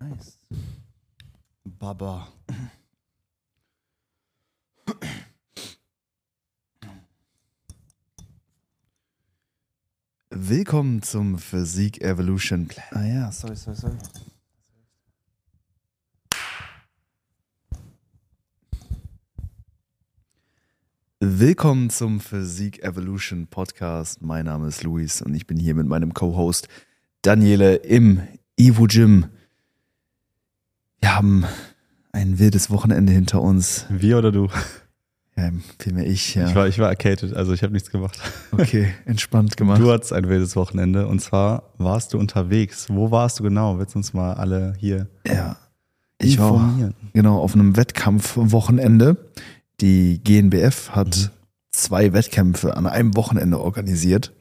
Nice. Baba. Willkommen zum Physik Evolution. Ah ja, sorry, sorry, sorry. Willkommen zum Physik Evolution Podcast. Mein Name ist Luis und ich bin hier mit meinem Co-Host Daniele im Evo Gym. Wir haben ein wildes Wochenende hinter uns. Wir oder du? Ja, vielmehr ich, ja. Ich war, ich war arcaded, also ich habe nichts gemacht. Okay, entspannt gemacht. Du hattest ein wildes Wochenende und zwar warst du unterwegs. Wo warst du genau? Willst du uns mal alle hier Ja. Ich war informieren? genau auf einem Wettkampfwochenende. Die GNBF hat Mhm. zwei Wettkämpfe an einem Wochenende organisiert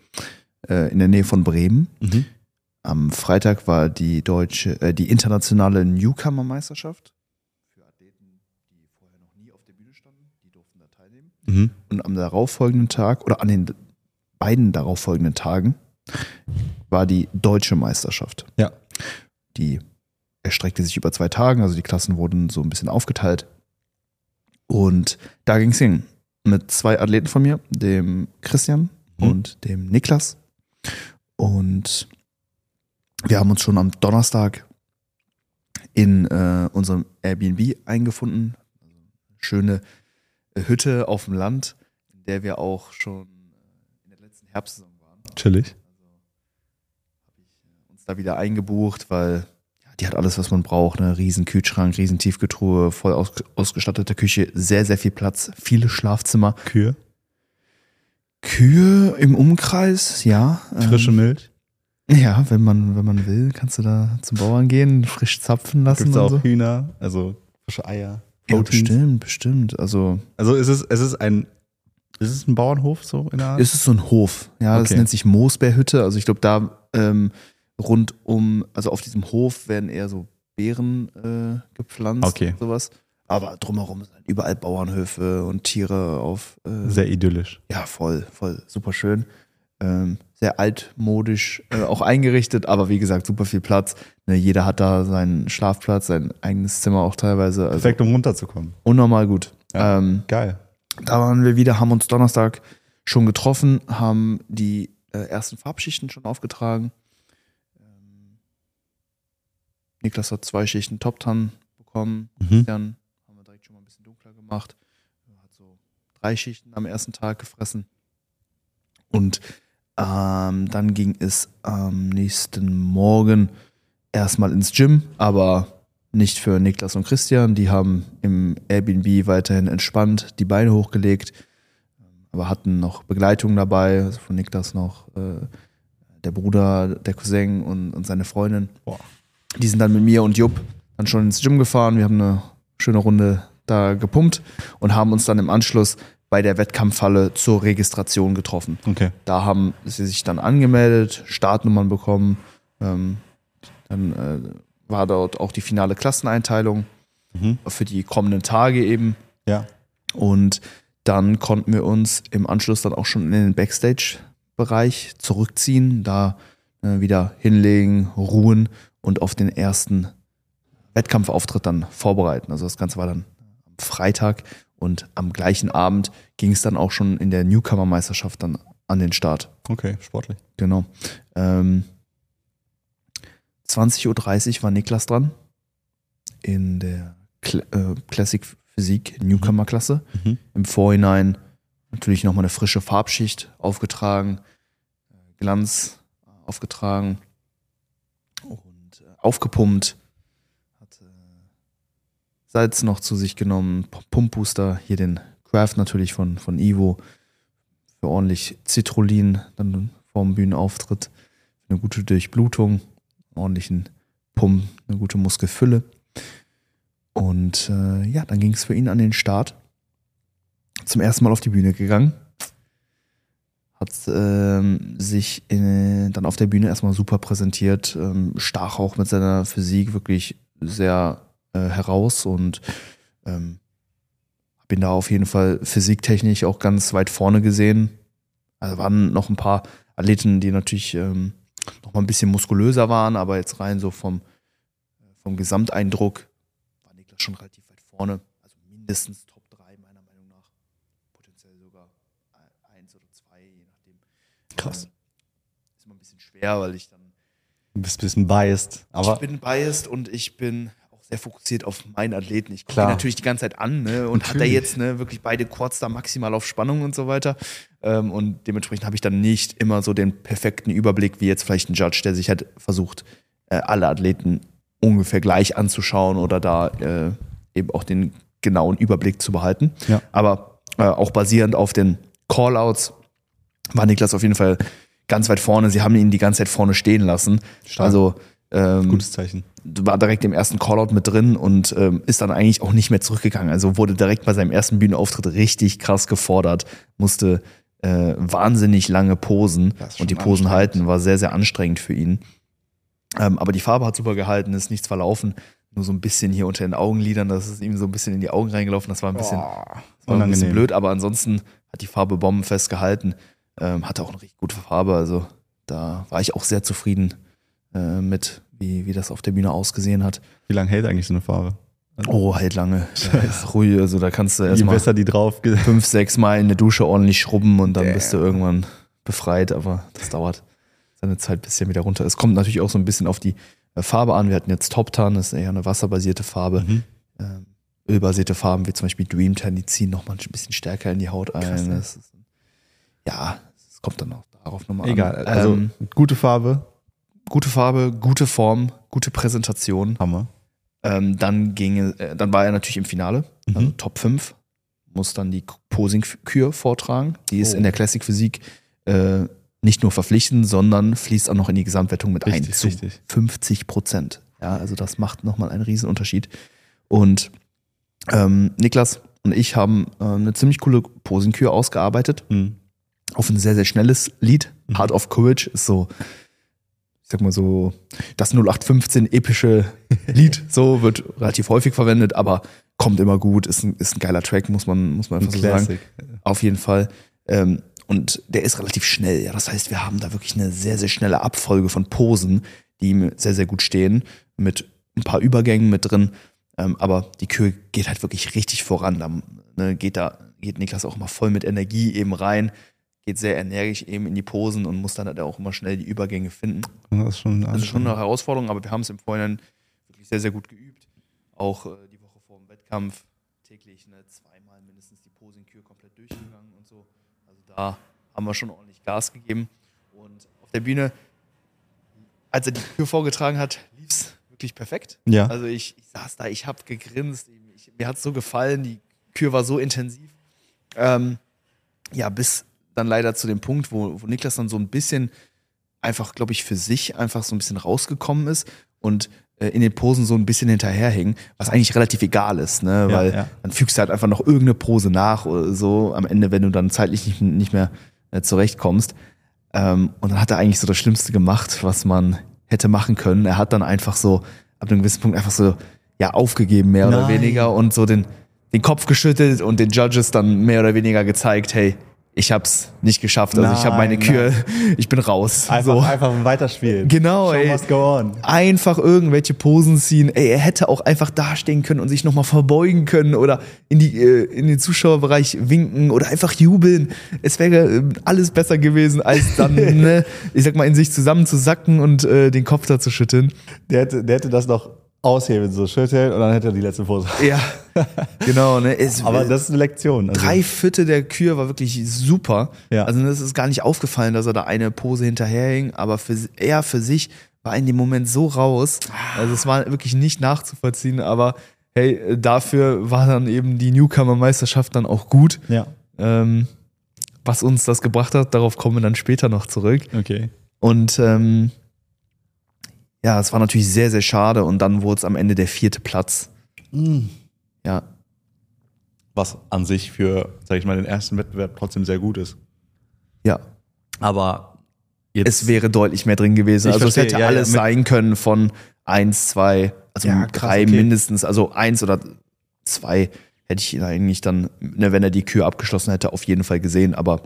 äh, in der Nähe von Bremen. Mhm. Am Freitag war die deutsche, äh, die internationale Newcomer-Meisterschaft für Athleten, die vorher noch nie auf der Bühne standen. Die durften da teilnehmen. Mhm. Und am darauffolgenden Tag oder an den beiden darauffolgenden Tagen war die deutsche Meisterschaft. Ja. Die erstreckte sich über zwei Tage, also die Klassen wurden so ein bisschen aufgeteilt. Und da ging es hin mit zwei Athleten von mir, dem Christian Mhm. und dem Niklas. Und wir haben uns schon am Donnerstag in äh, unserem Airbnb eingefunden. Schöne äh, Hütte auf dem Land, in der wir auch schon äh, in der letzten Herbstsaison waren. Chillig. Uns da wieder eingebucht, weil ja, die hat alles, was man braucht. Ne? Riesen Kühlschrank, riesen Tiefkühltruhe, voll aus, ausgestattete Küche, sehr, sehr viel Platz, viele Schlafzimmer. Kühe, Kühe im Umkreis, ja. frische Milch. Ja, wenn man, wenn man will, kannst du da zum Bauern gehen, frisch zapfen lassen Gibt es und auch so. Hühner, also frische Eier. Ja, bestimmt, bestimmt. Also Also ist es, es ist ein, ist es ein Bauernhof so in der Art? es ist so ein Hof. Ja, das Okay. nennt sich Moosbeerhütte. Also ich glaube, da ähm, rund um, also auf diesem Hof werden eher so Beeren äh, gepflanzt Okay. und sowas. Aber drumherum sind halt überall Bauernhöfe und Tiere auf. Äh, Sehr idyllisch. ja, voll, voll, super schön. Ähm, sehr altmodisch äh, auch eingerichtet, aber wie gesagt, super viel Platz. Ne, jeder hat da seinen Schlafplatz, sein eigenes Zimmer auch teilweise. Also Perfekt, um runterzukommen. unnormal gut. Ja. Ähm, Geil. da waren wir wieder, haben uns Donnerstag schon getroffen, haben die äh, ersten Farbschichten schon aufgetragen. Ähm, Niklas hat zwei Schichten Top Tan bekommen. Mhm. Haben wir direkt schon mal ein bisschen dunkler gemacht. Hat so drei Schichten am ersten Tag gefressen. Und ähm, dann ging es am nächsten Morgen erstmal ins Gym, aber nicht für Niklas und Christian. Die haben im Airbnb weiterhin entspannt die Beine hochgelegt, aber hatten noch Begleitung dabei, also von Niklas noch äh, der Bruder, der Cousin und, und seine Freundin. Boah. Die sind dann mit mir und Jupp dann schon ins Gym gefahren. Wir haben eine schöne Runde da gepumpt und haben uns dann im Anschluss bei der Wettkampfhalle zur Registration getroffen. Okay. Da haben sie sich dann angemeldet, Startnummern bekommen. Ähm, dann äh, war dort auch die finale Klasseneinteilung Mhm. für die kommenden Tage eben. Ja. Und dann konnten wir uns im Anschluss dann auch schon in den Backstage-Bereich zurückziehen, da äh, wieder hinlegen, ruhen und auf den ersten Wettkampfauftritt dann vorbereiten. Also das Ganze war dann am Freitag und am gleichen Abend ging es dann auch schon in der Newcomer-Meisterschaft dann an den Start. Okay, sportlich. Genau. Ähm, 20.30 Uhr war Niklas dran in der Cl äh, Classic Physik Newcomer-Klasse. Mhm. Im Vorhinein natürlich nochmal eine frische Farbschicht aufgetragen, Glanz aufgetragen und äh, aufgepumpt. Salz noch zu sich genommen, P- Pumpbooster, hier den Craft natürlich von, von Ivo für ordentlich Citrullin dann vorm Bühnenauftritt, eine gute Durchblutung, ordentlichen Pump, eine gute Muskelfülle. Und äh, ja, dann ging es für ihn an den Start. Zum ersten Mal auf die Bühne gegangen. Hat ähm, sich in, dann auf der Bühne erstmal super präsentiert. Ähm, stach auch mit seiner Physik wirklich sehr äh, heraus und ähm, bin da auf jeden Fall physiktechnisch auch ganz weit vorne gesehen. Also waren noch ein paar Athleten, die natürlich ähm, noch mal ein bisschen muskulöser waren, aber jetzt rein so vom, vom Gesamteindruck war Niklas schon relativ weit vorne. Also mindestens Top 3 meiner Meinung nach. Potenziell sogar e- eins oder zwei, je nachdem. Krass. Ähm, Ist immer ein bisschen schwer, weil ich dann Du bist ein bisschen biased, aber ich bin biased und ich bin sehr fokussiert auf meinen Athleten. Ich gucke natürlich die ganze Zeit an ne? und hat er Natürlich. jetzt ne, wirklich beide Quads da maximal auf Spannung und so weiter. Ähm, und dementsprechend habe ich dann nicht immer so den perfekten Überblick wie jetzt vielleicht ein Judge, der sich halt versucht, äh, alle Athleten ungefähr gleich anzuschauen oder da äh, eben auch den genauen Überblick zu behalten. Ja. Aber äh, auch basierend auf den Callouts war Niklas auf jeden Fall ganz weit vorne. Sie haben ihn die ganze Zeit vorne stehen lassen. Stark. Also ähm, gutes Zeichen. War direkt im ersten Callout mit drin und ähm, ist dann eigentlich auch nicht mehr zurückgegangen. Also wurde direkt bei seinem ersten Bühnenauftritt richtig krass gefordert, musste äh, wahnsinnig lange posen und die Posen halten, war sehr, sehr anstrengend für ihn. Ähm, aber die Farbe hat super gehalten, ist nichts verlaufen. Nur so ein bisschen hier unter den Augenlidern, das ist ihm so ein bisschen in die Augen reingelaufen. Das war ein bisschen, das war ein bisschen blöd, aber ansonsten hat die Farbe bombenfest gehalten. Ähm, hatte auch eine richtig gute Farbe, also da war ich auch sehr zufrieden äh, mit, wie, wie das auf der Bühne ausgesehen hat. Wie lange hält eigentlich so eine Farbe? Oh, halt lange. Scheiße. Ruhig, also da kannst du erstmal besser die drauf. fünf, sechs Mal in der Dusche ordentlich schrubben und dann Damn. bist du irgendwann befreit, aber das dauert seine Zeit, bis der wieder runter ist. Kommt natürlich auch so ein bisschen auf die äh, Farbe an. Wir hatten jetzt Top Tan, das ist eher eine wasserbasierte Farbe. Mhm. Ähm, ölbasierte Farben wie zum Beispiel Dream Tan, die ziehen nochmal ein bisschen stärker in die Haut ein. Krass, das ist, ja, es kommt dann auch darauf nochmal Egal, an. also ähm, gute Farbe, gute Farbe, gute Form, gute Präsentation. Hammer. Ähm, dann ging, äh, dann war er natürlich im Finale, also Mhm. Top 5, muss dann die Posing-Kür vortragen. Die ist Oh. in der Classic Physik äh, nicht nur verpflichtend, sondern fließt auch noch in die Gesamtwertung mit ein Richtig, zu richtig. 50 Prozent. Ja, also das macht nochmal einen Riesenunterschied. Und ähm, Niklas und ich haben äh, eine ziemlich coole Posing-Kür ausgearbeitet Mhm. auf ein sehr, sehr schnelles Lied. Mhm. Heart of Courage ist so, ich sag mal so, das 0815 epische Lied, so wird relativ häufig verwendet, aber kommt immer gut, ist ein, ist ein geiler Track, muss man, muss man Ein einfach so sagen. Auf jeden Fall. Ähm, und der ist relativ schnell, ja. Das heißt, wir haben da wirklich eine sehr, sehr schnelle Abfolge von Posen, die ihm sehr, sehr gut stehen, mit ein paar Übergängen mit drin. Ähm, aber die Kür geht halt wirklich richtig voran. Da ne, geht da, geht Niklas auch immer voll mit Energie eben rein, geht sehr energisch eben in die Posen und muss dann halt auch immer schnell die Übergänge finden. Das ist schon, ist schon eine Herausforderung, aber wir haben es im Vorhinein wirklich sehr, sehr gut geübt. Auch äh, die Woche vor dem Wettkampf täglich ne, zweimal mindestens die Posing-Kür komplett durchgegangen und so. Also da haben wir schon ordentlich Gas gegeben. Und auf der Bühne, als er die Kür vorgetragen hat, lief es wirklich perfekt. Ja. Also ich, ich saß da, ich habe gegrinst. Ich, mir hat es so gefallen, die Kür war so intensiv. Ähm, ja, bis dann leider zu dem Punkt, wo, wo Niklas dann so ein bisschen einfach, glaube ich, für sich einfach so ein bisschen rausgekommen ist und äh, in den Posen so ein bisschen hinterherhing, was eigentlich relativ egal ist, ne? Weil ja. dann fügst du halt einfach noch irgendeine Pose nach oder so am Ende, wenn du dann zeitlich nicht, nicht mehr äh, zurechtkommst. Ähm, und dann hat er eigentlich so das Schlimmste gemacht, was man hätte machen können. Er hat dann einfach so, ab einem gewissen Punkt einfach so, ja, aufgegeben, mehr oder Nein. weniger und so den, den Kopf geschüttelt und den Judges dann mehr oder weniger gezeigt, hey, ich hab's nicht geschafft. Also ich habe meine Nein, Kür, ich bin raus. Einfach, so. einfach weiterspielen. Genau, Show ey. must go on. Einfach irgendwelche Posen ziehen. Ey, er hätte auch einfach dastehen können und sich nochmal verbeugen können oder in, die, äh, in den Zuschauerbereich winken oder einfach jubeln. Es wäre äh, alles besser gewesen, als dann, ne, ich sag mal, in sich zusammenzusacken und äh, den Kopf da zu schütteln. Der hätte, der hätte das noch aushebeln, so schütteln und dann hätte er die letzte Pose. Ja, genau. Ne? Es, Aber das ist eine Lektion. Also, drei Viertel der Kür war wirklich super. Ja. Also das ist gar nicht aufgefallen, dass er da eine Pose hinterherhing, aber für, er für sich war in dem Moment so raus. Also es war wirklich nicht nachzuvollziehen, aber hey, dafür war dann eben die Newcomer-Meisterschaft dann auch gut. Ja, Ähm, was uns das gebracht hat, darauf kommen wir dann später noch zurück. okay. Und ähm, ja, es war natürlich sehr, sehr schade und dann wurde es am Ende der vierte Platz. Ja, Was an sich für, sag ich mal, den ersten Wettbewerb trotzdem sehr gut ist. ja. Aber jetzt. es wäre deutlich mehr drin gewesen. Ich also verstehe, es hätte ja, ja, alles mit- sein können von eins, zwei, also Ja, krass, drei okay. mindestens, also eins oder zwei hätte ich ihn eigentlich dann, ne, wenn er die Kür abgeschlossen hätte, auf jeden Fall gesehen. Aber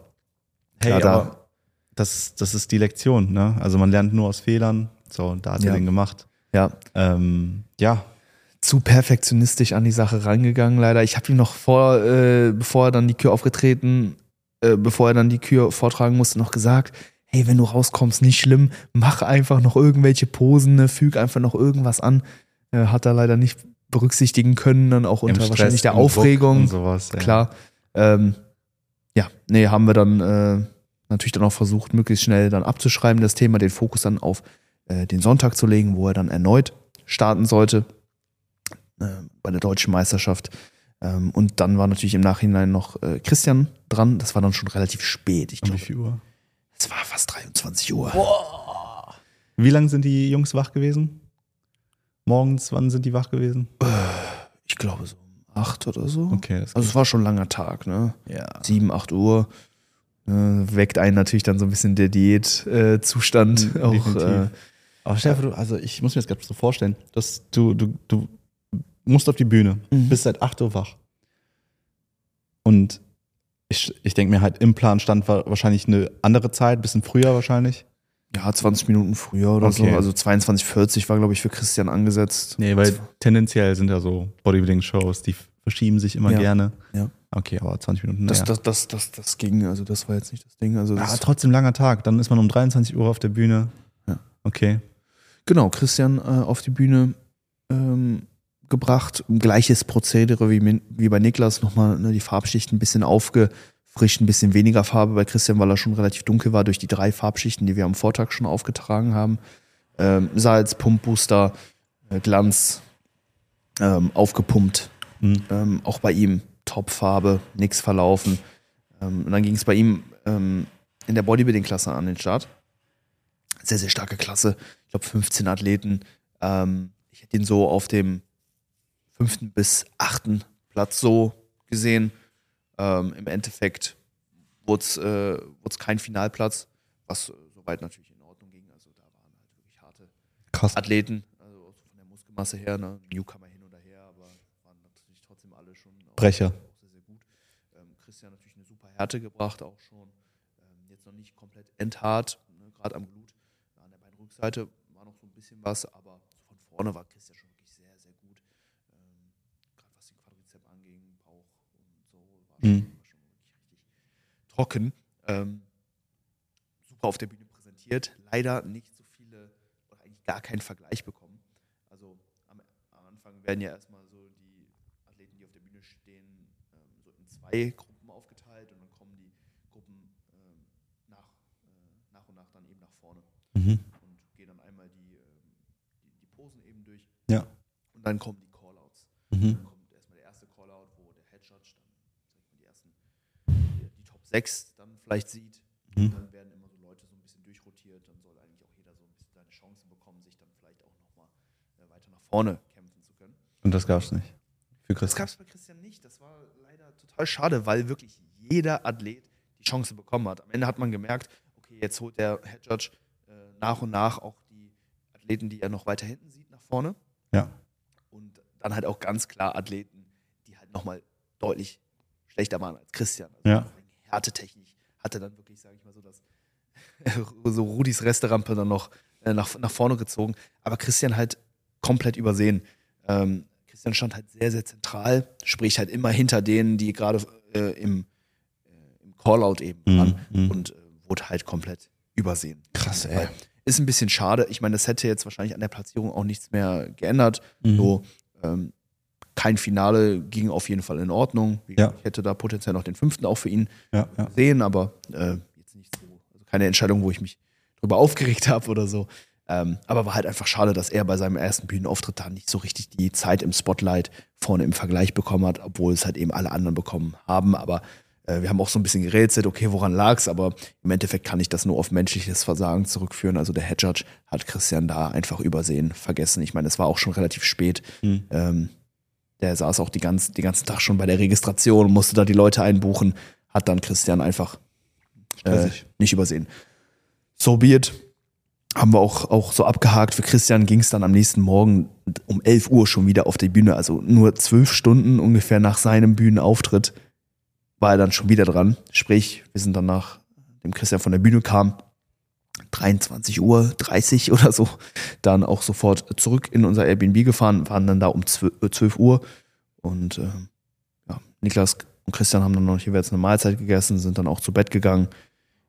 hey, ja, da- aber das, das ist die Lektion, ne? Also man lernt nur aus Fehlern. So, da hat Ja. er den gemacht. Ja, Ähm, ja, zu perfektionistisch an die Sache rangegangen, leider. Ich habe ihm noch vor, äh, bevor er dann die Kür aufgetreten, äh, bevor er dann die Kür vortragen musste, noch gesagt, hey, wenn du rauskommst, nicht schlimm, mach einfach noch irgendwelche Posen, ne, füg einfach noch irgendwas an. Äh, hat er leider nicht berücksichtigen können, dann auch unter Stress, wahrscheinlich der Aufregung. und sowas. Ja. Klar. Ähm, ja, nee, haben wir dann äh, natürlich dann auch versucht, möglichst schnell dann abzuschreiben, das Thema, den Fokus dann auf äh, den Sonntag zu legen, wo er dann erneut starten sollte äh, bei der deutschen Meisterschaft. Ähm, und dann war natürlich im Nachhinein noch äh, Christian dran. Das war dann schon relativ spät. Ich Um wie glaube, viel Uhr? es war fast 23 Uhr. Wie lange sind die Jungs wach gewesen? Morgens, wann sind die wach gewesen? Ich glaube so um 8 oder so. Okay, das Also es war schon ein langer Tag, ne? ja. 7, 8 Uhr. Äh, weckt einen natürlich dann so ein bisschen der Diätzustand. Mhm, auch definitiv. Aber Stefan, also ich muss mir das gerade so vorstellen, dass du, du, du musst auf die Bühne, Mhm. bist seit 8 Uhr wach. Und ich, ich denke mir halt, im Plan stand wa- wahrscheinlich eine andere Zeit, bisschen früher wahrscheinlich. Ja, 20 Minuten früher oder Okay. so. Also 22,40 war, glaube ich, für Christian angesetzt. Nee, weil tendenziell sind ja so Bodybuilding-Shows, die verschieben sich immer Ja. gerne. Ja. Okay, aber 20 Minuten, Das, naja. das, das, das, das ging, also das war jetzt nicht das Ding. Also Ja, trotzdem langer Tag. Dann ist man um 23 Uhr auf der Bühne. Ja. Okay. Genau, Christian äh, auf die Bühne ähm, gebracht. Gleiches Prozedere wie, wie bei Niklas, nochmal ne, die Farbschichten ein bisschen aufgefrischt, ein bisschen weniger Farbe bei Christian, weil er schon relativ dunkel war durch die drei Farbschichten, die wir am Vortag schon aufgetragen haben. Ähm, Salz, Pumpbooster, äh, Glanz, ähm, aufgepumpt. Mhm. Ähm, auch bei ihm Topfarbe, nix verlaufen. Ähm, und dann ging es bei ihm ähm, in der Bodybuilding-Klasse an den Start. Sehr, sehr starke Klasse. Ich glaube 15 Athleten. Ähm, ich hätte ihn so auf dem fünften bis achten Platz so gesehen. Ähm, Im Endeffekt wurde es äh, kein Finalplatz, was äh, soweit natürlich in Ordnung ging. Also da waren halt wirklich harte Krass. Athleten, also von der Muskelmasse her, ne? Newcomer hin oder her, aber waren natürlich trotzdem alle schon Brecher. auch sehr, sehr gut. Ähm, Christian natürlich eine super Härte gebracht, auch schon. Ähm, jetzt noch nicht komplett endhart, ne? gerade am Glut. Beinrückseite war noch so ein bisschen was, aber von vorne war Christian schon wirklich sehr, sehr gut. Ähm, gerade was den Quadrizep anging, Bauch und so, war schon, Mhm. war schon wirklich richtig trocken. Ähm, super auf der Bühne präsentiert. Leider nicht so viele oder eigentlich gar keinen Vergleich bekommen. Also am, am Anfang werden ja erstmal so die Athleten, die auf der Bühne stehen, ähm, so in zwei Gruppen aufgeteilt und dann kommen die Gruppen ähm, nach, äh, nach und nach dann eben nach vorne Mhm. und gehen dann einmal die, ähm, die, die Posen eben durch Ja. Und dann kommen die Callouts. Mhm. Dann kommt erstmal der erste Callout, wo der Head Judge dann die ersten, die, Top 6 dann vielleicht sieht. Mhm. Und dann werden immer so Leute so ein bisschen durchrotiert. Dann soll eigentlich auch jeder so ein bisschen seine Chancen bekommen, sich dann vielleicht auch nochmal äh, weiter nach vorne kämpfen zu können. Und das gab's nicht. Für Das Christian. gab es bei Christian nicht. Das war leider total schade, weil wirklich jeder Athlet die Chance bekommen hat. Am Ende hat man gemerkt, okay, jetzt holt der Head Judge äh, nach und nach auch die Athleten, die er noch weiter hinten sieht, nach vorne. Ja. Dann halt auch ganz klar Athleten, die halt nochmal deutlich schlechter waren als Christian. Also Ja. Härtetechnisch hatte dann wirklich, sage ich mal so, das so Rudis Resterampe dann noch äh, nach, nach vorne gezogen. Aber Christian halt komplett übersehen. Ähm, Christian stand halt sehr, sehr zentral, sprich halt immer hinter denen, die gerade äh, im, äh, im Callout eben Mhm, waren mhm. und äh, wurde halt komplett übersehen. Krass, ey. Ist ein bisschen schade. Ich meine, das hätte jetzt wahrscheinlich an der Platzierung auch nichts mehr geändert. Mhm. So, ähm, kein Finale ging auf jeden Fall in Ordnung. Ja. Ich hätte da potenziell noch den fünften auch für ihn Ja, ja. sehen, aber äh, jetzt nicht so. Also keine Entscheidung, wo ich mich drüber aufgeregt habe oder so. Ähm, aber war halt einfach schade, dass er bei seinem ersten Bühnenauftritt da nicht so richtig die Zeit im Spotlight vorne im Vergleich bekommen hat, obwohl es halt eben alle anderen bekommen haben. Aber wir haben auch so ein bisschen gerätselt, okay, woran lag's? Aber im Endeffekt kann ich das nur auf menschliches Versagen zurückführen. Also der Head Judge hat Christian da einfach übersehen, vergessen. Ich meine, es war auch schon relativ spät. Mhm. Ähm, der saß auch die ganz, den ganzen Tag schon bei der Registration musste da die Leute einbuchen. Hat dann Christian einfach äh, nicht übersehen. So be it. Haben wir auch, auch so abgehakt. Für Christian ging es dann am nächsten Morgen um 11 Uhr schon wieder auf die Bühne. Also nur zwölf Stunden ungefähr nach seinem Bühnenauftritt war er dann schon wieder dran. Sprich, wir sind dann nach dem Christian von der Bühne kam, 23 Uhr 30 oder so dann auch sofort zurück in unser Airbnb gefahren, waren dann da um 12 Uhr und äh, ja, Niklas und Christian haben dann noch jeweils eine Mahlzeit gegessen, sind dann auch zu Bett gegangen.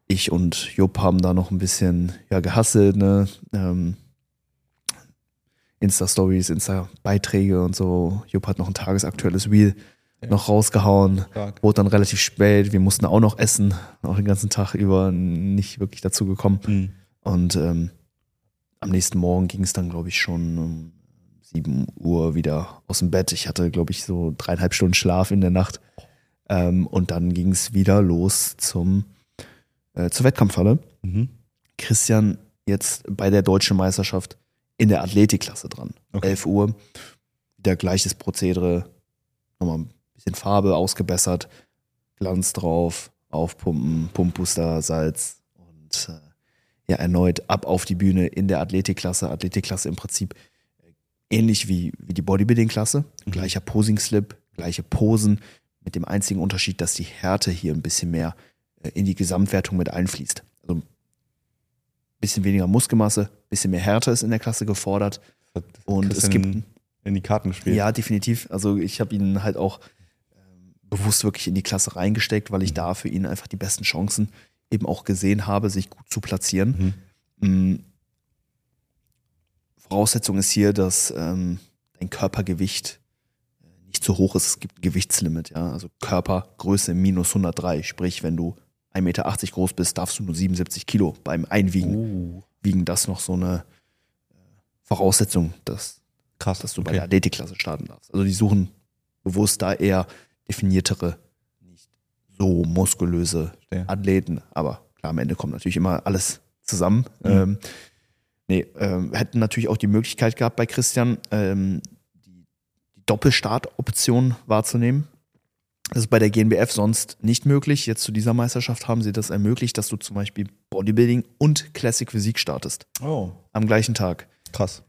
Ich und Jupp haben da noch ein bisschen ja, gehasselt, ne? Ähm, Insta-Stories, Insta-Beiträge und so. Jupp hat noch ein tagesaktuelles Reel ja. noch rausgehauen. Stark. Wurde dann relativ spät. Wir mussten auch noch essen, auch den ganzen Tag über nicht wirklich dazu gekommen. Mhm. Und ähm, am nächsten Morgen ging es dann, glaube ich, schon um 7 Uhr wieder aus dem Bett. Ich hatte, glaube ich, so dreieinhalb Stunden Schlaf in der Nacht. Ähm, und dann ging es wieder los zum, äh, zur Wettkampfhalle. Mhm. Christian jetzt bei der deutschen Meisterschaft in der Athletikklasse dran. Okay. 11 Uhr, wieder gleiches Prozedere, nochmal ein bisschen Farbe ausgebessert, Glanz drauf, aufpumpen, Pumpbooster, Salz und äh, ja, erneut ab auf die Bühne in der Athletikklasse. Athletikklasse im Prinzip äh, ähnlich wie, wie die Bodybuilding-Klasse. Mhm. Gleicher Posing-Slip, gleiche Posen, mit dem einzigen Unterschied, dass die Härte hier ein bisschen mehr äh, in die Gesamtwertung mit einfließt. Also bisschen weniger Muskelmasse, bisschen mehr Härte ist in der Klasse gefordert. Und es gibt in die Karten gespielt. Ja, definitiv. Also ich habe ihn halt auch bewusst wirklich in die Klasse reingesteckt, weil ich mhm. da für ihn einfach die besten Chancen eben auch gesehen habe, sich gut zu platzieren. Mhm. Mhm. Voraussetzung ist hier, dass ähm, dein Körpergewicht äh, nicht zu hoch ist. Es gibt ein Gewichtslimit, ja. Also Körpergröße minus 103. Sprich, wenn du 1,80 Meter groß bist, darfst du nur 77 Kilo beim Einwiegen. Uh. Wiegen das noch so eine äh, Voraussetzung, dass, Krass, dass du okay. bei der Athletikklasse starten darfst. Also die suchen bewusst da eher definiertere, nicht so muskulöse ja. Athleten. Aber klar, am Ende kommt natürlich immer alles zusammen. Mhm. Ähm, nee, ähm, hätten natürlich auch die Möglichkeit gehabt bei Christian, ähm, die, die Doppelstartoption wahrzunehmen. Das ist bei der GNBF sonst nicht möglich. Jetzt zu dieser Meisterschaft haben sie das ermöglicht, dass du zum Beispiel Bodybuilding und Classic Physik startest. Oh. Am gleichen Tag. Krass.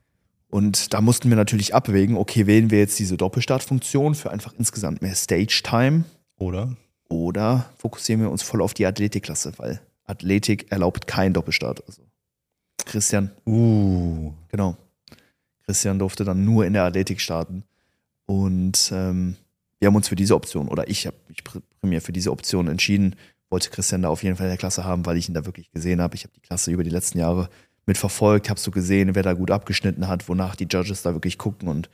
Und da mussten wir natürlich abwägen, okay, wählen wir jetzt diese Doppelstartfunktion für einfach insgesamt mehr Stage-Time? Oder? Oder fokussieren wir uns voll auf die Athletikklasse, weil Athletik erlaubt keinen Doppelstart. Also Christian. Uh. Genau. Christian durfte dann nur in der Athletik starten. Und ähm, wir haben uns für diese Option oder ich habe mich primär für diese Option entschieden. Wollte Christian da auf jeden Fall in der Klasse haben, weil ich ihn da wirklich gesehen habe. Ich habe die Klasse über die letzten Jahre mitverfolgt, habe so gesehen, wer da gut abgeschnitten hat, wonach die Judges da wirklich gucken und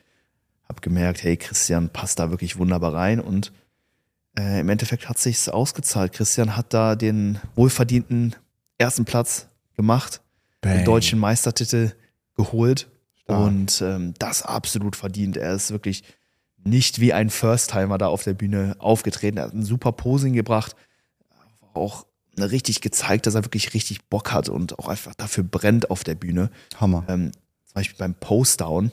habe gemerkt, hey, Christian passt da wirklich wunderbar rein und äh, im Endeffekt hat sich's ausgezahlt. Christian hat da den wohlverdienten ersten Platz gemacht, Bang. den deutschen Meistertitel geholt Stark. und ähm, das absolut verdient. Er ist wirklich nicht wie ein First-Timer da auf der Bühne aufgetreten. Er hat ein super Posing gebracht, auch richtig gezeigt, dass er wirklich richtig Bock hat und auch einfach dafür brennt auf der Bühne. Hammer. Ähm, zum Beispiel beim Post-Down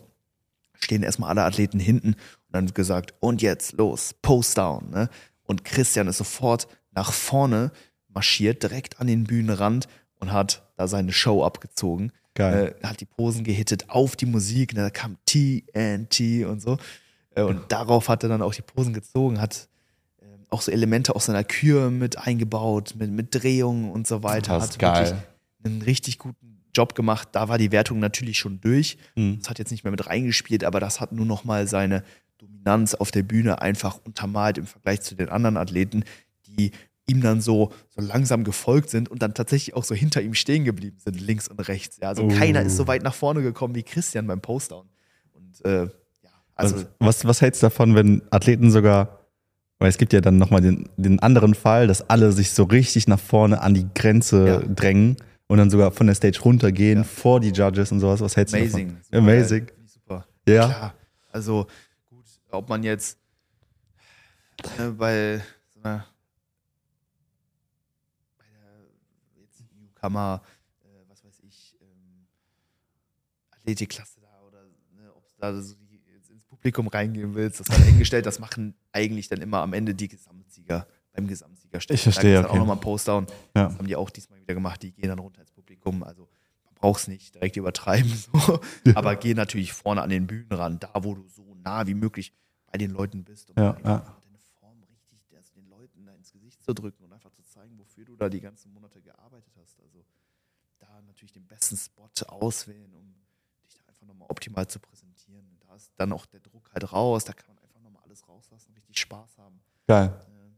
stehen erstmal alle Athleten hinten und dann gesagt, und jetzt los, Post-Down. Ne? Und Christian ist sofort nach vorne marschiert, direkt an den Bühnenrand und hat da seine Show abgezogen. Geil. Äh, hat die Posen gehittet auf die Musik, ne? da kam TNT und so. Äh, und darauf hat er dann auch die Posen gezogen, hat auch so Elemente aus seiner Kür mit eingebaut, mit, mit Drehungen und so weiter. Das ist hat geil. einen richtig guten Job gemacht. Da war die Wertung natürlich schon durch. Mhm. Das hat jetzt nicht mehr mit reingespielt, aber das hat nur noch mal seine Dominanz auf der Bühne einfach untermalt im Vergleich zu den anderen Athleten, die ihm dann so, so langsam gefolgt sind und dann tatsächlich auch so hinter ihm stehen geblieben sind, links und rechts. Ja, also uh. keiner ist so weit nach vorne gekommen wie Christian beim Postdown. Und äh, also was, was hältst du davon, wenn Athleten sogar, weil es gibt ja dann nochmal den, den anderen Fall, dass alle sich so richtig nach vorne an die Grenze ja. drängen und dann sogar von der Stage runtergehen ja. vor die Judges und sowas. Was hältst Amazing. du davon? Amazing. Super. Ja. Klar. Also gut, ob man jetzt äh, bei so einer bei der jetzt Newcomer, äh, was weiß ich, ähm, Athletikklasse da oder ne, ob es da so die Publikum reingehen willst, das hat eingestellt, das machen eigentlich dann immer am Ende die Gesamtsieger beim Gesamtsieger stehen. Ich verstehe. Da okay. auch nochmal ein Postdown. Ja. Das haben die auch diesmal wieder gemacht, die gehen dann runter ins Publikum. Also man braucht es nicht direkt übertreiben, so. ja. aber geh natürlich vorne an den Bühnen ran, da wo du so nah wie möglich bei den Leuten bist, um ja, ja. deine Form richtig also den Leuten da ins Gesicht zu drücken und einfach zu zeigen, wofür du da die ganzen Monate gearbeitet hast. Also da natürlich den besten Spot auswählen, um dich da einfach nochmal optimal zu präsentieren. Da ist dann auch der Druck halt raus, da kann man Spaß haben. Geil. Äh,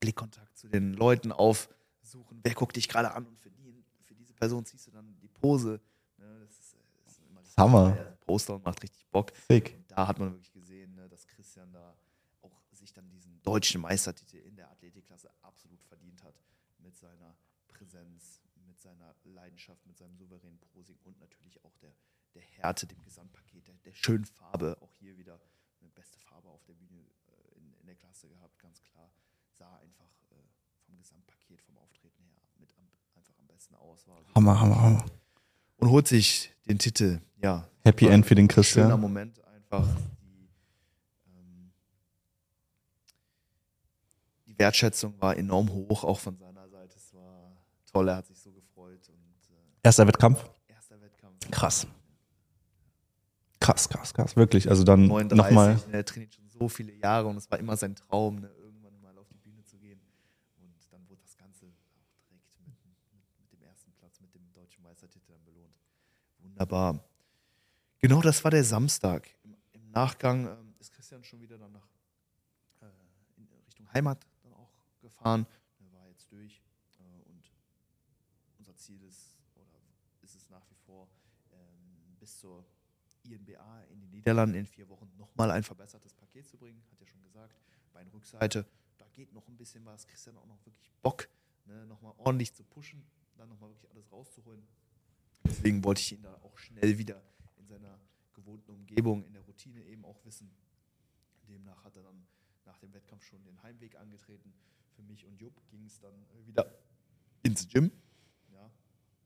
Blickkontakt zu den Leuten aufsuchen, wer guckt dich gerade an und für, die, für diese Person ziehst du dann die Pose. Ne? Das ist, das ist immer das Hammer. Poster und macht richtig Bock. Sick. Und da hat man wirklich gesehen, ne, dass Christian da auch sich dann diesen deutschen Meistertitel in der Athletikklasse absolut verdient hat. Mit seiner Präsenz, mit seiner Leidenschaft, mit seinem souveränen Posing und natürlich auch der, der Härte, dem Gesamtpaket, der, der schönen Farbe. Auch hier wieder eine beste Farbe auf der Bühne äh, in, der Klasse gehabt, ganz klar. Sah einfach äh, vom Gesamtpaket, vom Auftreten her mit am, einfach am besten aus. War. Hammer, Hammer, Hammer. Und holt sich den Titel. Ja, Happy End für den schöner Christian. Moment einfach. Die, ähm, die Wertschätzung war enorm hoch, auch von seiner Seite. Es war toll, er hat sich so gefreut. Und äh, Erster Wettkampf. erster Wettkampf. Krass. Krass, krass, krass. Wirklich. Also dann 39, nochmal. ne, er trainiert schon so viele Jahre und es war immer sein Traum, ne, irgendwann mal auf die Bühne zu gehen. Und dann wurde das Ganze auch direkt mit, mit, mit dem ersten Platz, mit dem deutschen Meistertitel dann belohnt. Wunderbar. Genau das war der Samstag. Im, im Nachgang ähm, ist Christian schon wieder dann nach äh, in Richtung Heimat dann auch gefahren. Er war jetzt durch äh, und unser Ziel ist oder ist es nach wie vor ähm, bis zur INBA in den Niederlanden in vier Wochen nochmal ein verbessertes Paket zu bringen, hat er schon gesagt. Beinrückseite, da geht noch ein bisschen was. Christian auch noch wirklich Bock, ne, nochmal ordentlich zu pushen, dann nochmal wirklich alles rauszuholen. Deswegen wollte ich ihn da auch schnell wieder in seiner gewohnten Umgebung, in der Routine eben auch wissen. Demnach hat er dann nach dem Wettkampf schon den Heimweg angetreten. Für mich und Jupp ging es dann wieder ins Gym. Ja,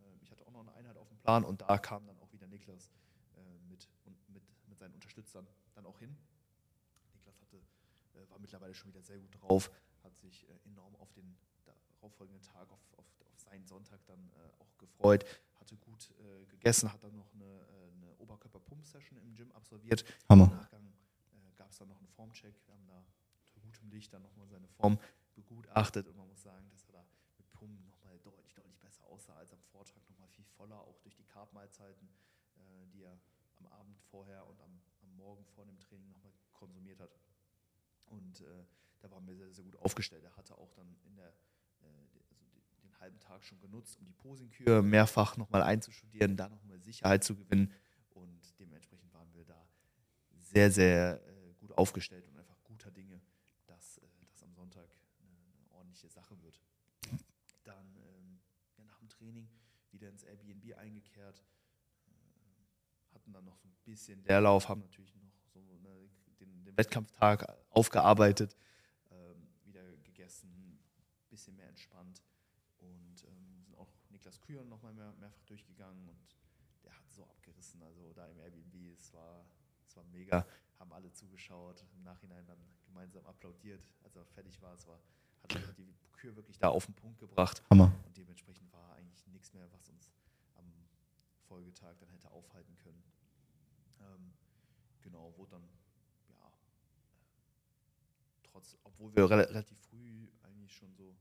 äh, ich hatte auch noch eine Einheit auf dem Plan und da kam dann auch wieder Niklas mit, seinen Unterstützern dann auch hin. Niklas hatte, äh, war mittlerweile schon wieder sehr gut drauf, hat sich äh, enorm auf den darauffolgenden Tag, auf, auf, auf seinen Sonntag dann äh, auch gefreut, hatte gut äh, gegessen, hat dann noch eine, äh, eine Oberkörper-Pump-Session im Gym absolviert. Hammer. Im Nachgang gab es dann noch einen Formcheck. Wir haben da unter gutem Licht dann nochmal seine Form begutachtet und man muss sagen, dass er da mit Pumpen nochmal deutlich, deutlich besser aussah als am Vortag, nochmal viel voller, auch durch die Carb-Mahlzeiten, äh, die er am Abend vorher und am, am Morgen vor dem Training nochmal konsumiert hat. Und äh, da waren wir sehr, sehr gut aufgestellt. Er hatte auch dann in der, äh, also den halben Tag schon genutzt, um die Posingkür mehrfach nochmal einzustudieren, da nochmal Sicherheit zu gewinnen. Und dementsprechend waren wir da sehr, sehr äh, gut aufgestellt und einfach guter Dinge, dass äh, das am Sonntag eine, eine ordentliche Sache wird. Dann ähm, ja, nach dem Training wieder ins Airbnb eingekehrt, hatten dann noch so ein bisschen Leerlauf, haben natürlich noch so ne, den, den Wettkampftag aufgearbeitet, ähm, wieder gegessen, bisschen mehr entspannt und ähm, sind auch Niklas Kühn nochmal mehr, mehrfach durchgegangen und der hat so abgerissen, also da im Airbnb, es war, es war mega, haben alle zugeschaut, im Nachhinein dann gemeinsam applaudiert, als er fertig war, es war, hat die Kür wirklich da auf den Punkt gebracht Hammer. und dementsprechend war eigentlich nichts mehr, was uns am Folgetag dann hätte aufhalten können. Ähm, genau, wurde dann, ja, trotz, obwohl wir rela relativ früh eigentlich schon so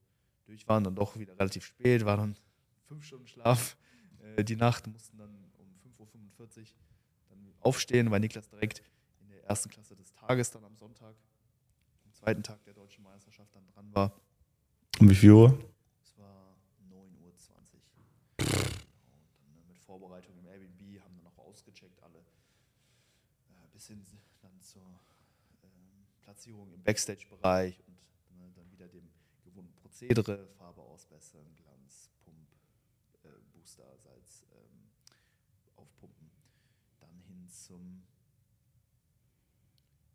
durch waren, dann doch wieder relativ spät, war dann fünf Stunden Schlaf äh, die Nacht, mussten dann um 5.45 Uhr dann aufstehen, weil Niklas direkt in der ersten Klasse des Tages dann am Sonntag, am zweiten Tag der deutschen Meisterschaft dann dran war. Um wie viel Uhr? Es war 9.20 Uhr. Genau, und dann äh, mit Vorbereitung im Airbnb haben dann auch ausgecheckt alle. Äh, hin dann zur ähm, Platzierung im Backstage-Bereich und ne, dann wieder dem gewohnten Prozedere, Farbe ausbessern, Glanz, Pump, äh, Booster, Salz ähm, aufpumpen. Dann hin zum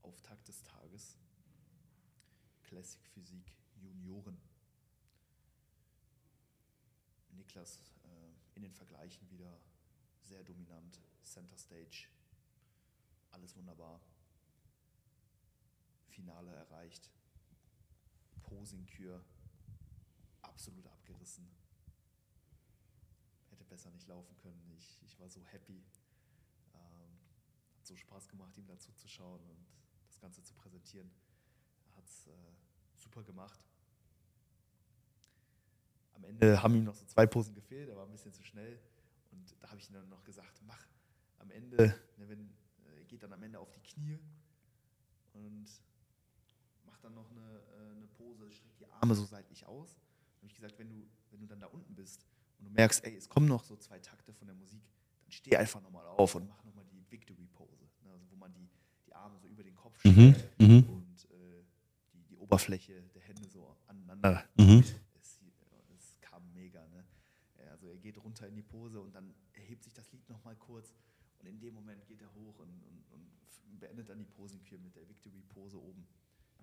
Auftakt des Tages. Classic Physik Junioren. Niklas äh, in den Vergleichen wieder sehr dominant. Center Stage, alles wunderbar. Finale erreicht. Posingkür, absolut abgerissen. Hätte besser nicht laufen können. Ich, ich war so happy. Ähm, hat so Spaß gemacht, ihm dazu zu schauen und das Ganze zu präsentieren. Er hat es äh, super gemacht. Am Ende haben ihm noch so zwei Posen gefehlt, er war ein bisschen zu schnell. Und da habe ich ihm dann noch gesagt, mach am Ende, ne, wenn, geht dann am Ende auf die Knie und macht dann noch eine, äh, eine Pose, streckt die Arme so seitlich aus. Da habe ich gesagt, wenn du, wenn du dann da unten bist und du merkst, ey, es kommen noch so zwei Takte von der Musik, dann steh einfach nochmal auf und mach nochmal die Victory-Pose, ne, also wo man die, die Arme so über den Kopf Mhm, streckt mhm. und äh, die, die Oberfläche der Hände so aneinander. Mhm. Es, es kam mega, ne? Also er geht runter in die Pose und dann erhebt sich das Lied nochmal kurz und in dem Moment geht er hoch und, und, und beendet dann die Posenkür mit der Victory-Pose oben.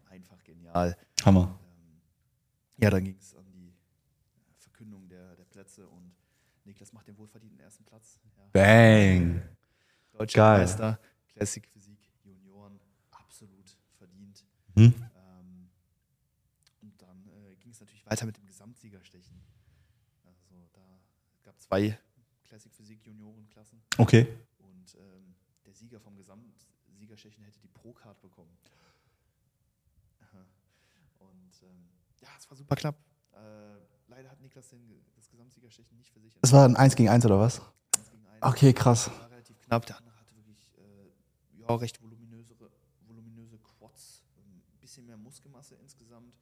Einfach genial. Hammer. Ähm, ja, dann ging es an die Verkündung der, der Plätze und Niklas macht den wohlverdienten ersten Platz. Ja. Bang. Deutscher Geil. Meister, Classic Physik, Junioren, absolut verdient. Hm? Ähm, und dann äh, ging es natürlich weiter mit dem Gesamtsiegerstechen. Also da gab es zwei Classic Physik Juniorenklassen Okay. und ähm, der Sieger vom Gesamtsiegerstechen hätte die Pro-Card bekommen. Aha. Und ähm, ja, es war super knapp. Äh, leider hat Niklas den, das Gesamtsiegerstechen nicht versichert. Das war ein 1 gegen 1 oder was? Eins gegen eins. Okay, krass. War relativ knapp. Der andere hatte wirklich äh, ja, recht voluminöse, voluminöse Quads, ein bisschen mehr Muskelmasse insgesamt.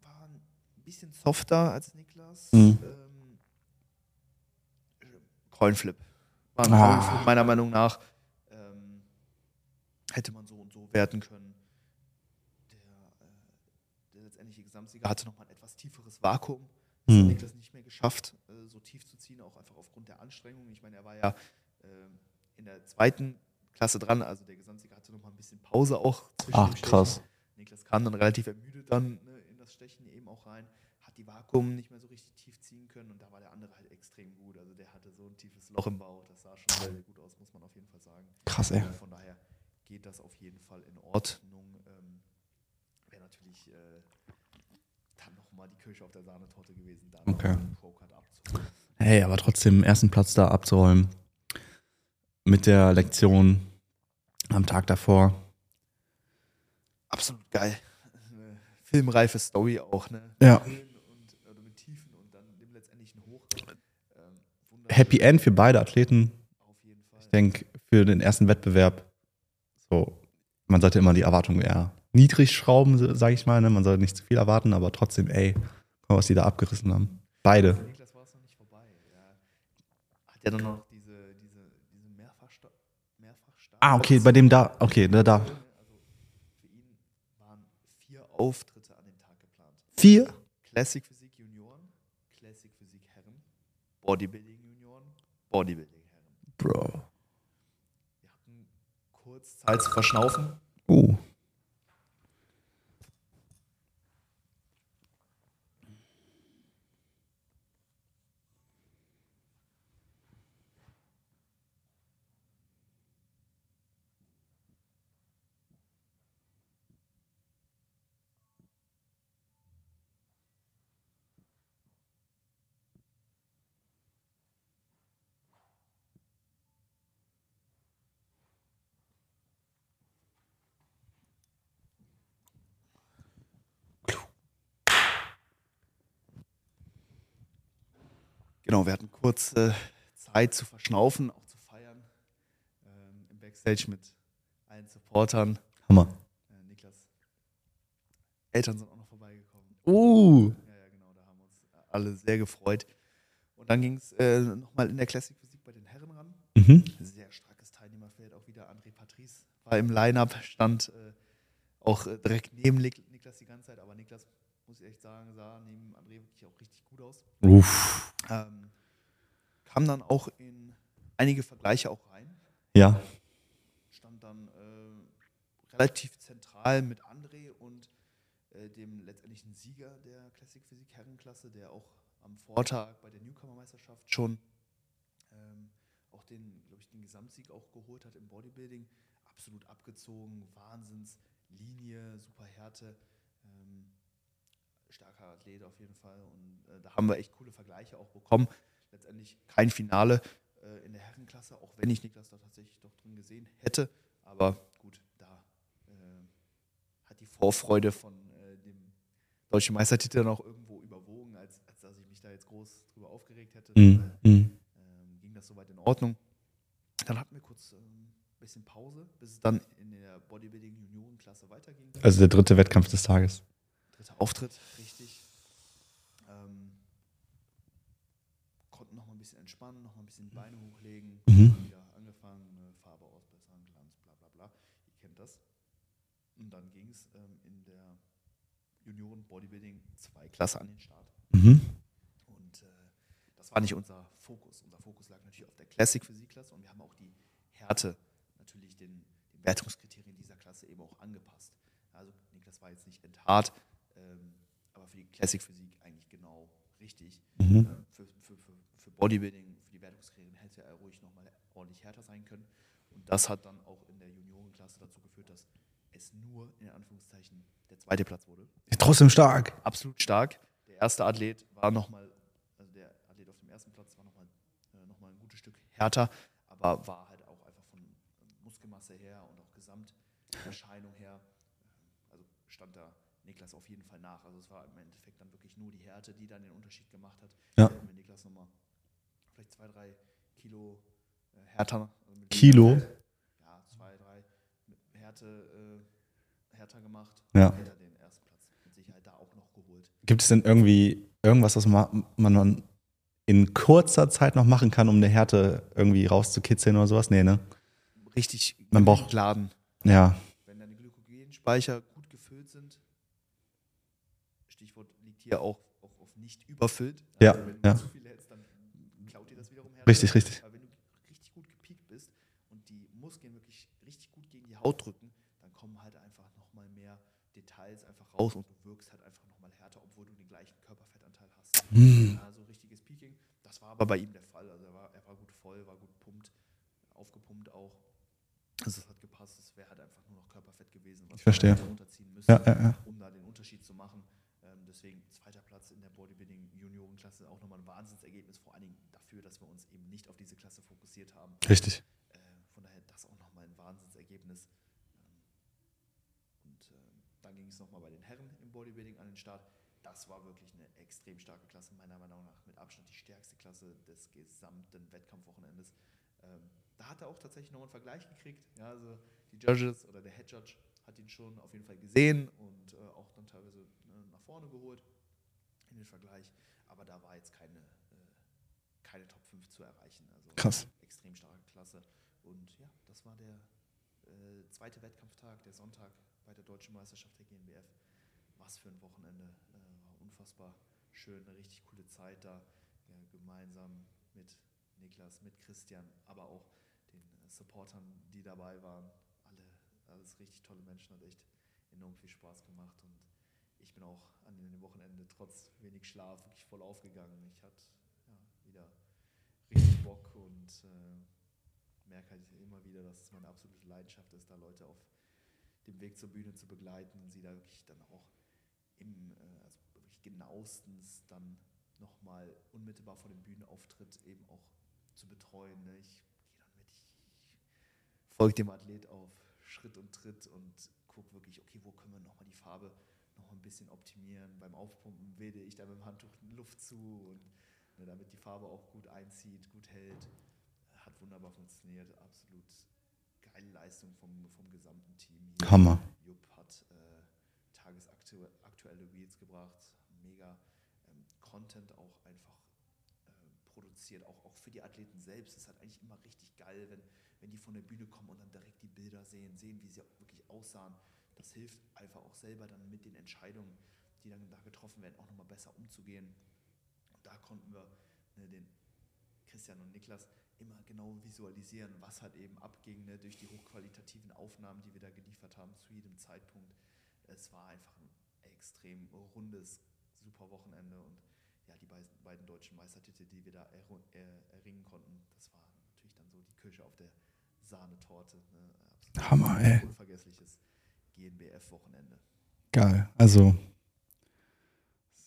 War ein bisschen softer als Niklas. Mhm. Ähm, äh, Coinflip. War ein Ah. Coinflip, meiner Meinung nach. Ähm, hätte man so und so werten können. Der, äh, der letztendliche Gesamtsieger hatte nochmal ein etwas tieferes Vakuum. Das hat Mhm. Niklas nicht mehr geschafft, äh, so tief zu ziehen, auch einfach aufgrund der Anstrengung. Ich meine, er war ja ähm, in der zweiten Klasse dran, also der Gesamtsieger hatte nochmal ein bisschen Pause auch zwischen Ach, krass. Niklas kam dann relativ ermüdet dann ne, in das Stechen eben auch rein, hat die Vakuum nicht mehr so richtig tief ziehen können und da war der andere halt extrem gut. Also der hatte so ein tiefes Loch im Bauch, das sah schon sehr, sehr gut aus, muss man auf jeden Fall sagen. Krass, ey. Äh, Von daher geht das auf jeden Fall in Ordnung. Ähm, Wäre natürlich äh, dann nochmal die Kirsche auf der Sahnetorte gewesen, da Okay. noch einen Pro-Card abzuholen. Hey, aber trotzdem ersten Platz da abzuräumen. Mit der Lektion am Tag davor. Absolut geil. Eine filmreife Story auch, ne? Ja. Mit Höhen und, oder mit Tiefen und dann dem letztendlichen Hoch. Ähm. Happy End für beide Athleten. Auf jeden Fall. Ich denke, für den ersten Wettbewerb, so, man sollte immer die Erwartungen eher niedrig schrauben, sage ich mal. Ne? Man sollte nicht zu viel erwarten, aber trotzdem, ey, guck mal, was die da abgerissen haben. Beide. Niklas war es noch nicht vorbei. Er hat ja dann noch diese, diese, diese Mehrfachsta Mehrfachstart. Ah, okay, bei dem da, okay, da, da. Also für ihn waren vier Auftritte an dem Tag geplant. Vier? Classic Physik Junioren, Classic Physik Herren, Bodybuilding Junioren, Bodybuilding Herren. Bro. Wir hatten kurz Zeit zu verschnaufen. Uh. Genau, wir hatten kurz äh, Zeit zu verschnaufen, auch zu feiern. Ähm, Im Backstage mit allen Supportern. Hammer. Äh, Niklas Eltern sind auch noch vorbeigekommen. Uh. Ja, ja, genau, da haben wir uns alle sehr gefreut. Und dann ging es äh, nochmal in der Classic Physik bei den Herren ran. Mhm. Sehr starkes Teilnehmerfeld, auch wieder André Patrice war im Line-Up, stand äh, auch äh, direkt neben Nik- Niklas die ganze Zeit, aber Niklas, muss ich echt sagen, sah neben André wirklich auch richtig gut aus. Uff. Ähm, kam dann auch in einige Vergleiche auch rein, Ja. stand dann äh, relativ zentral mit André und äh, dem letztendlichen Sieger der Classic Physik Herrenklasse, der auch am Vortag bei der Newcomer-Meisterschaft schon ähm, auch den, glaube ich, den Gesamtsieg auch geholt hat im Bodybuilding. Absolut abgezogen, Wahnsinnslinie, super Härte. Ähm, starker Athlet auf jeden Fall. Und äh, da haben wir echt coole Vergleiche auch bekommen. Letztendlich kein Finale äh, in der Herrenklasse, auch wenn ich Niklas da tatsächlich doch drin gesehen hätte. Aber gut, da äh, hat die Vorfreude von äh, dem deutschen Meistertitel auch irgendwo überwogen, als groß drüber aufgeregt hätte, Mhm. Mhm. ähm, ging das soweit in Ordnung. Dann hatten wir kurz ein ähm, bisschen Pause, bis es dann in der Bodybuilding-Juniorenklasse weiterging. Also der dritte Wettkampf des Tages. Dritter Auftritt, richtig. Ähm, konnten noch mal ein bisschen entspannen, noch mal ein bisschen die Beine hochlegen. Mhm. Wieder angefangen, Farbe ausbessern, Glanz, bla bla bla. Ihr kennt das. Und dann ging es ähm, in der Junioren-Bodybuilding 2 Klasse an den Start. Mhm. Und äh, das war nicht unser Fokus. Unser Fokus lag natürlich auf der Classic Physik-Klasse und wir haben auch die Härte natürlich den, den Wertungskriterien dieser Klasse eben auch angepasst. Also Niklas war jetzt nicht enthart, aber für die Classic Physik eigentlich genau richtig. Mhm. Ähm, für, für, für, für Bodybuilding, für die Wertungskriterien hätte er ruhig nochmal ordentlich härter sein können. Und das hat dann auch in der Juniorenklasse dazu geführt, dass es nur in Anführungszeichen der zweite Platz wurde Trotzdem stark. absolut stark. Der erste Athlet war nochmal, also der Athlet auf dem ersten Platz war nochmal äh, noch mal ein gutes Stück härter, aber war halt auch einfach von ähm, Muskelmasse her und auch Gesamterscheinung her, also stand da Niklas auf jeden Fall nach. Also es war im Endeffekt dann wirklich nur die Härte, die dann den Unterschied gemacht hat. Ja. Hätten wir Niklas nochmal vielleicht zwei, drei Kilo äh, härter. also Kilo? Ja, zwei, drei Härte, äh, härter gemacht. Ja. Hätte er den ersten Platz mit Sicherheit da auch noch geholt. Gibt es denn irgendwie irgendwas, was ma- man in kurzer Zeit noch machen kann, um eine Härte irgendwie rauszukitzeln oder sowas? Nee, ne? richtig Man braucht- laden. Ja. Wenn deine Glykogenspeicher gut gefüllt sind, Stichwort liegt hier auch, auch auf nicht überfüllt. Ja, Also wenn du ja. zu viel hältst, dann klaut dir das wiederum Härte. Richtig, richtig. Aber wenn du richtig gut gepiekt bist und die Muskeln wirklich richtig gut gegen die Haut drücken, dann kommen halt einfach nochmal mehr Details einfach raus und du wirkst halt einfach nochmal härter, obwohl du den gleichen Körperfettanteil hast. Hm. Also richtiges Peaking. Das war aber bei ihm der Fall. Also er war, er war gut voll, war gut pumpt, aufgepumpt auch. Also es hat gepasst. Es wäre halt einfach nur noch Körperfett gewesen, was Ich verstehe. runterziehen müssen, Ja, ja, ja. um da den Unterschied zu machen. Ähm, deswegen zweiter Platz in der Bodybuilding-Juniorenklasse auch nochmal ein Wahnsinnsergebnis, vor allen Dingen dafür, dass wir uns eben nicht auf diese Klasse fokussiert haben. Richtig. Äh, von daher das auch nochmal ein Wahnsinnsergebnis. Ähm, und ähm, dann ging es nochmal bei den Herren im Bodybuilding an den Start. Das war wirklich eine extrem starke Klasse, meiner Meinung nach mit Abstand die stärkste Klasse des gesamten Wettkampfwochenendes. Ähm, da hat er auch tatsächlich noch einen Vergleich gekriegt. Ja, also die Judges oder der Head Judge hat ihn schon auf jeden Fall gesehen und äh, auch dann teilweise äh, nach vorne geholt in den Vergleich. Aber da war jetzt keine, äh, keine Top 5 zu erreichen. Also Krass. Extrem starke Klasse. Und ja, das war der äh, zweite Wettkampftag, der Sonntag bei der Deutschen Meisterschaft der GmbF. Was für ein Wochenende. Äh, war unfassbar schön, eine richtig coole Zeit da. Ja, gemeinsam mit Niklas, mit Christian, aber auch den äh, Supportern, die dabei waren. Alle, alles richtig tolle Menschen, hat echt enorm viel Spaß gemacht. Und ich bin auch an dem Wochenende trotz wenig Schlaf wirklich voll aufgegangen. Ich hatte ja, wieder Bock und äh, merke halt immer wieder, dass es meine absolute Leidenschaft ist, da Leute auf dem Weg zur Bühne zu begleiten und sie da wirklich dann auch im, äh, also wirklich genauestens dann nochmal unmittelbar vor dem Bühnenauftritt eben auch zu betreuen. Ne? Ich gehe dann mit, ich, folge dem Athlet auf Schritt und Tritt und gucke wirklich, okay, wo können wir nochmal die Farbe noch ein bisschen optimieren. Beim Aufpumpen wede ich da mit dem Handtuch Luft zu und ne, damit die Farbe auch gut einzieht, gut hält. Hat wunderbar funktioniert, absolut geile Leistung vom, vom gesamten Team. Hier. Hammer. Jupp hat äh, tagesaktuelle Reels gebracht, mega ähm, Content auch einfach äh, produziert, auch, auch für die Athleten selbst. Es ist halt eigentlich immer richtig geil, wenn, wenn die von der Bühne kommen und dann direkt die Bilder sehen, sehen, wie sie auch wirklich aussahen. Das hilft einfach auch selber dann mit den Entscheidungen, die dann da getroffen werden, auch nochmal besser umzugehen. Da konnten wir ne, den Christian und Niklas immer genau visualisieren, was halt eben abging ne, durch die hochqualitativen Aufnahmen, die wir da geliefert haben zu jedem Zeitpunkt. Es war einfach ein extrem rundes, super Wochenende und ja, die beiden, deutschen Meistertitel, die wir da er, erringen konnten, das war natürlich dann so die Kirsche auf der Sahnetorte. Ne? Absolut Hammer, ey. Unvergessliches GNBF-Wochenende. Geil. Also,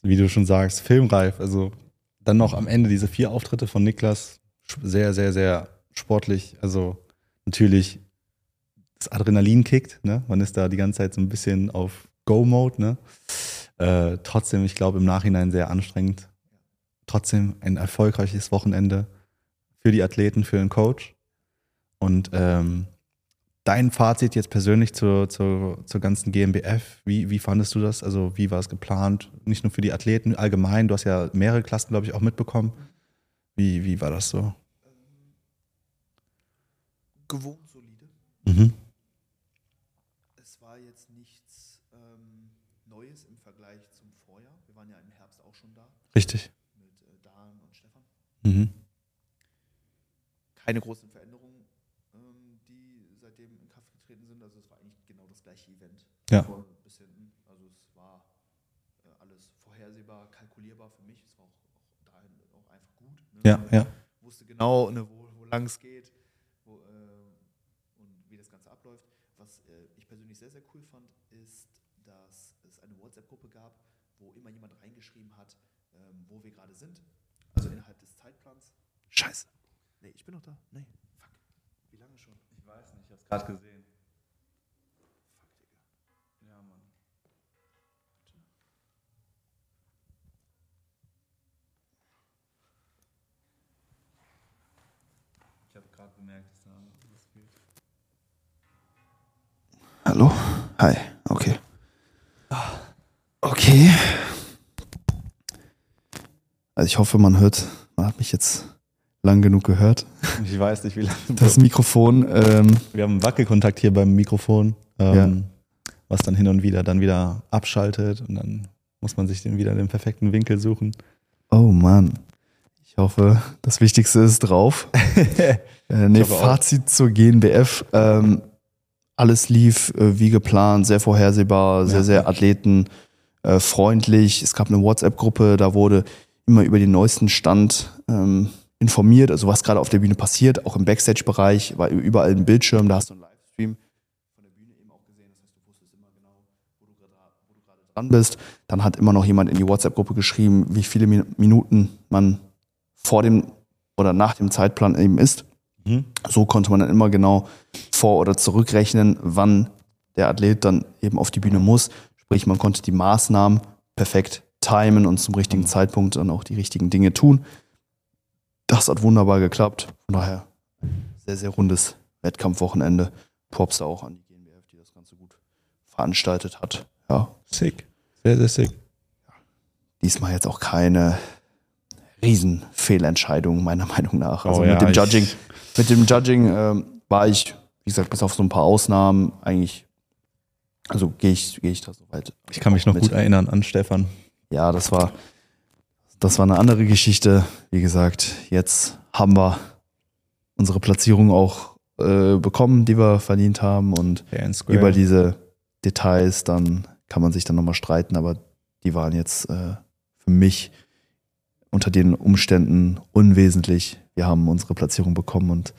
wie du schon sagst, filmreif. Also, dann noch am Ende diese vier Auftritte von Niklas. Sehr, sehr, sehr sportlich. Also, natürlich, das Adrenalin kickt. Ne? Man ist da die ganze Zeit so ein bisschen auf Go-Mode. Ne? Äh, trotzdem, ich glaube, im Nachhinein sehr anstrengend. trotzdem ein erfolgreiches Wochenende für die Athleten, für den Coach. Und ähm, dein Fazit jetzt persönlich zur, zur, zur ganzen GmbF, wie, wie fandest du das? Also wie war es geplant? Nicht nur für die Athleten allgemein, du hast ja mehrere Klassen, glaube ich, auch mitbekommen. Wie, wie war das so? Gewohnt solide. Mhm. Es war jetzt nichts ähm, Neues im Vergleich zum Vorjahr. Wir waren ja im Herbst auch schon da Richtig. mit äh, Dan und Stefan. Mhm. Keine großen Veränderungen, in Kraft getreten sind. Also es war eigentlich genau das gleiche Event. Ja. Von bis hinten. Also es war äh, alles vorhersehbar, kalkulierbar für mich. Es war auch, auch dahin auch einfach gut. Ne? Ja, ja. wusste genau, ne, wo, wo lang es geht wo, äh, und wie das Ganze abläuft. Was äh, ich persönlich sehr, sehr cool fand, ist, dass es eine WhatsApp-Gruppe gab, wo immer jemand reingeschrieben hat, ähm, wo wir gerade sind. Also innerhalb des Zeitplans. Scheiße. Nee, ich bin noch da. Nee, fuck. Wie lange schon? Ich weiß nicht, ich hab's gerade gesehen. Gerade bemerkt, dass da was fehlt. Hallo? Hi. Okay. Okay. Also ich hoffe, man hört, man hat mich jetzt lang genug gehört. Ich weiß nicht, wie lange. Das Mikrofon, ähm, Wir haben einen Wackelkontakt hier beim Mikrofon, ähm, was dann hin und wieder dann wieder abschaltet und dann muss man sich den wieder den perfekten Winkel suchen. oh Mann. Ich hoffe, das Wichtigste ist drauf. äh, nee, hoffe auch. Fazit zur GNBF. Ähm, alles lief äh, wie geplant, sehr vorhersehbar, sehr, Ja. sehr athletenfreundlich. Äh, es gab eine WhatsApp-Gruppe, da wurde immer über den neuesten Stand ähm, informiert, also was gerade auf der Bühne passiert. Auch im Backstage-Bereich war überall ein Bildschirm, da hast du einen Livestream von der Bühne eben auch gesehen. Das heißt, du wusstest immer genau, wo du gerade dran bist. Dann hat immer noch jemand in die WhatsApp-Gruppe geschrieben, wie viele Min- Minuten man vor dem oder nach dem Zeitplan eben ist. Mhm. So konnte man dann immer genau vor- oder zurückrechnen, wann der Athlet dann eben auf die Bühne muss. Sprich, man konnte die Maßnahmen perfekt timen und zum richtigen Zeitpunkt dann auch die richtigen Dinge tun. Das hat wunderbar geklappt. Von daher sehr, sehr rundes Wettkampfwochenende. Props da auch an die GmbF, die das Ganze gut veranstaltet hat. Ja, Sick. Sehr, sehr sick. diesmal jetzt auch keine Riesenfehlentscheidung, meiner Meinung nach. Also Oh mit ja, dem Judging, mit dem Judging ähm, war ich, wie gesagt, bis auf so ein paar Ausnahmen eigentlich, also gehe ich, gehe ich da soweit. Ich kann mich noch mit. gut erinnern an Stefan. Ja, das war, das war eine andere Geschichte. Wie gesagt, jetzt haben wir unsere Platzierung auch äh, bekommen, die wir verdient haben und über diese Details, dann kann man sich dann nochmal streiten, aber die waren jetzt äh, für mich unter den Umständen unwesentlich. Wir haben unsere Platzierung bekommen und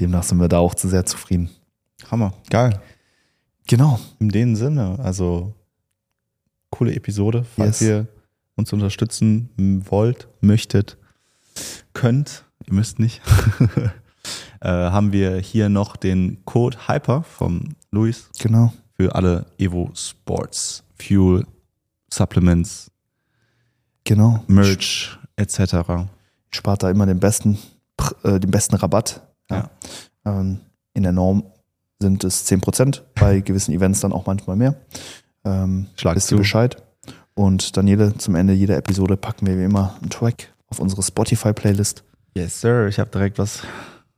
demnach sind wir da auch zu sehr zufrieden. Hammer. Geil. Genau. In dem Sinne, also coole Episode. Falls Yes. ihr uns unterstützen wollt, möchtet, könnt, ihr müsst nicht, äh, haben wir hier noch den Code Hyper vom Luis Genau. für alle Evo Sports, Fuel, Supplements, Genau. Merch etc. Spart da immer den besten, äh, den besten Rabatt. Ja. Ähm, in der Norm sind es 10%, bei gewissen Events dann auch manchmal mehr. Ähm, Schlag wisst ihr. Bescheid. Und Daniele, zum Ende jeder Episode packen wir wie immer einen Track auf unsere Spotify-Playlist. Yes, sir. Ich habe direkt was.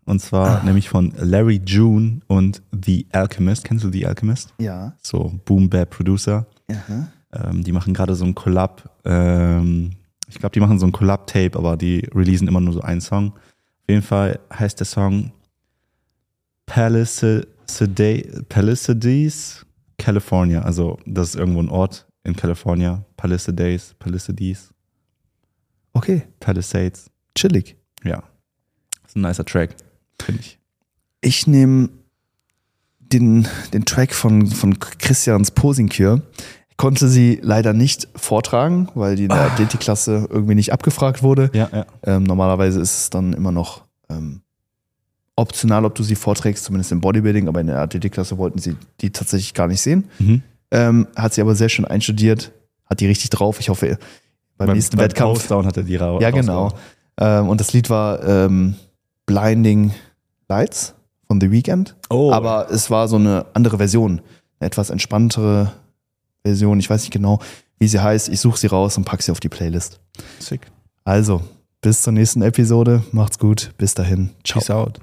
Und zwar nämlich von Larry June und The Alchemist. Kennst du The Alchemist? Ja. So Boom Bap Producer. Aha. Ähm, die machen gerade so ein Collab. Ähm, ich glaube, die machen so ein Collab-Tape, aber die releasen immer nur so einen Song. Auf jeden Fall heißt der Song Palisade- Palisades, California. Also, das ist irgendwo ein Ort in California. Palisades, Palisades, Okay, Palisades. chillig. Ja. Das ist ein nicer Track, finde ich. Ich nehme den, den Track von, von Christians Posingkür. Ich konnte sie leider nicht vortragen, weil die in der Athletikklasse irgendwie nicht abgefragt wurde. Ja, ja. Ähm, normalerweise ist es dann immer noch ähm, optional, ob du sie vorträgst, zumindest im Bodybuilding, aber in der Athletikklasse wollten sie die tatsächlich gar nicht sehen. Mhm. Ähm, hat sie aber sehr schön einstudiert, hat die richtig drauf. Ich hoffe, beim, nächsten beim Wettkampf. Postdown hat er die ra Ja, genau. Ähm, und das Lied war ähm, Blinding Lights von The Weeknd. Oh, Aber es war so eine andere Version. Eine etwas entspanntere Version. Ich weiß nicht genau, wie sie heißt. Ich suche sie raus und packe sie auf die Playlist. sick. Also, bis zur nächsten Episode. Macht's gut. Bis dahin. Ciao. Peace out.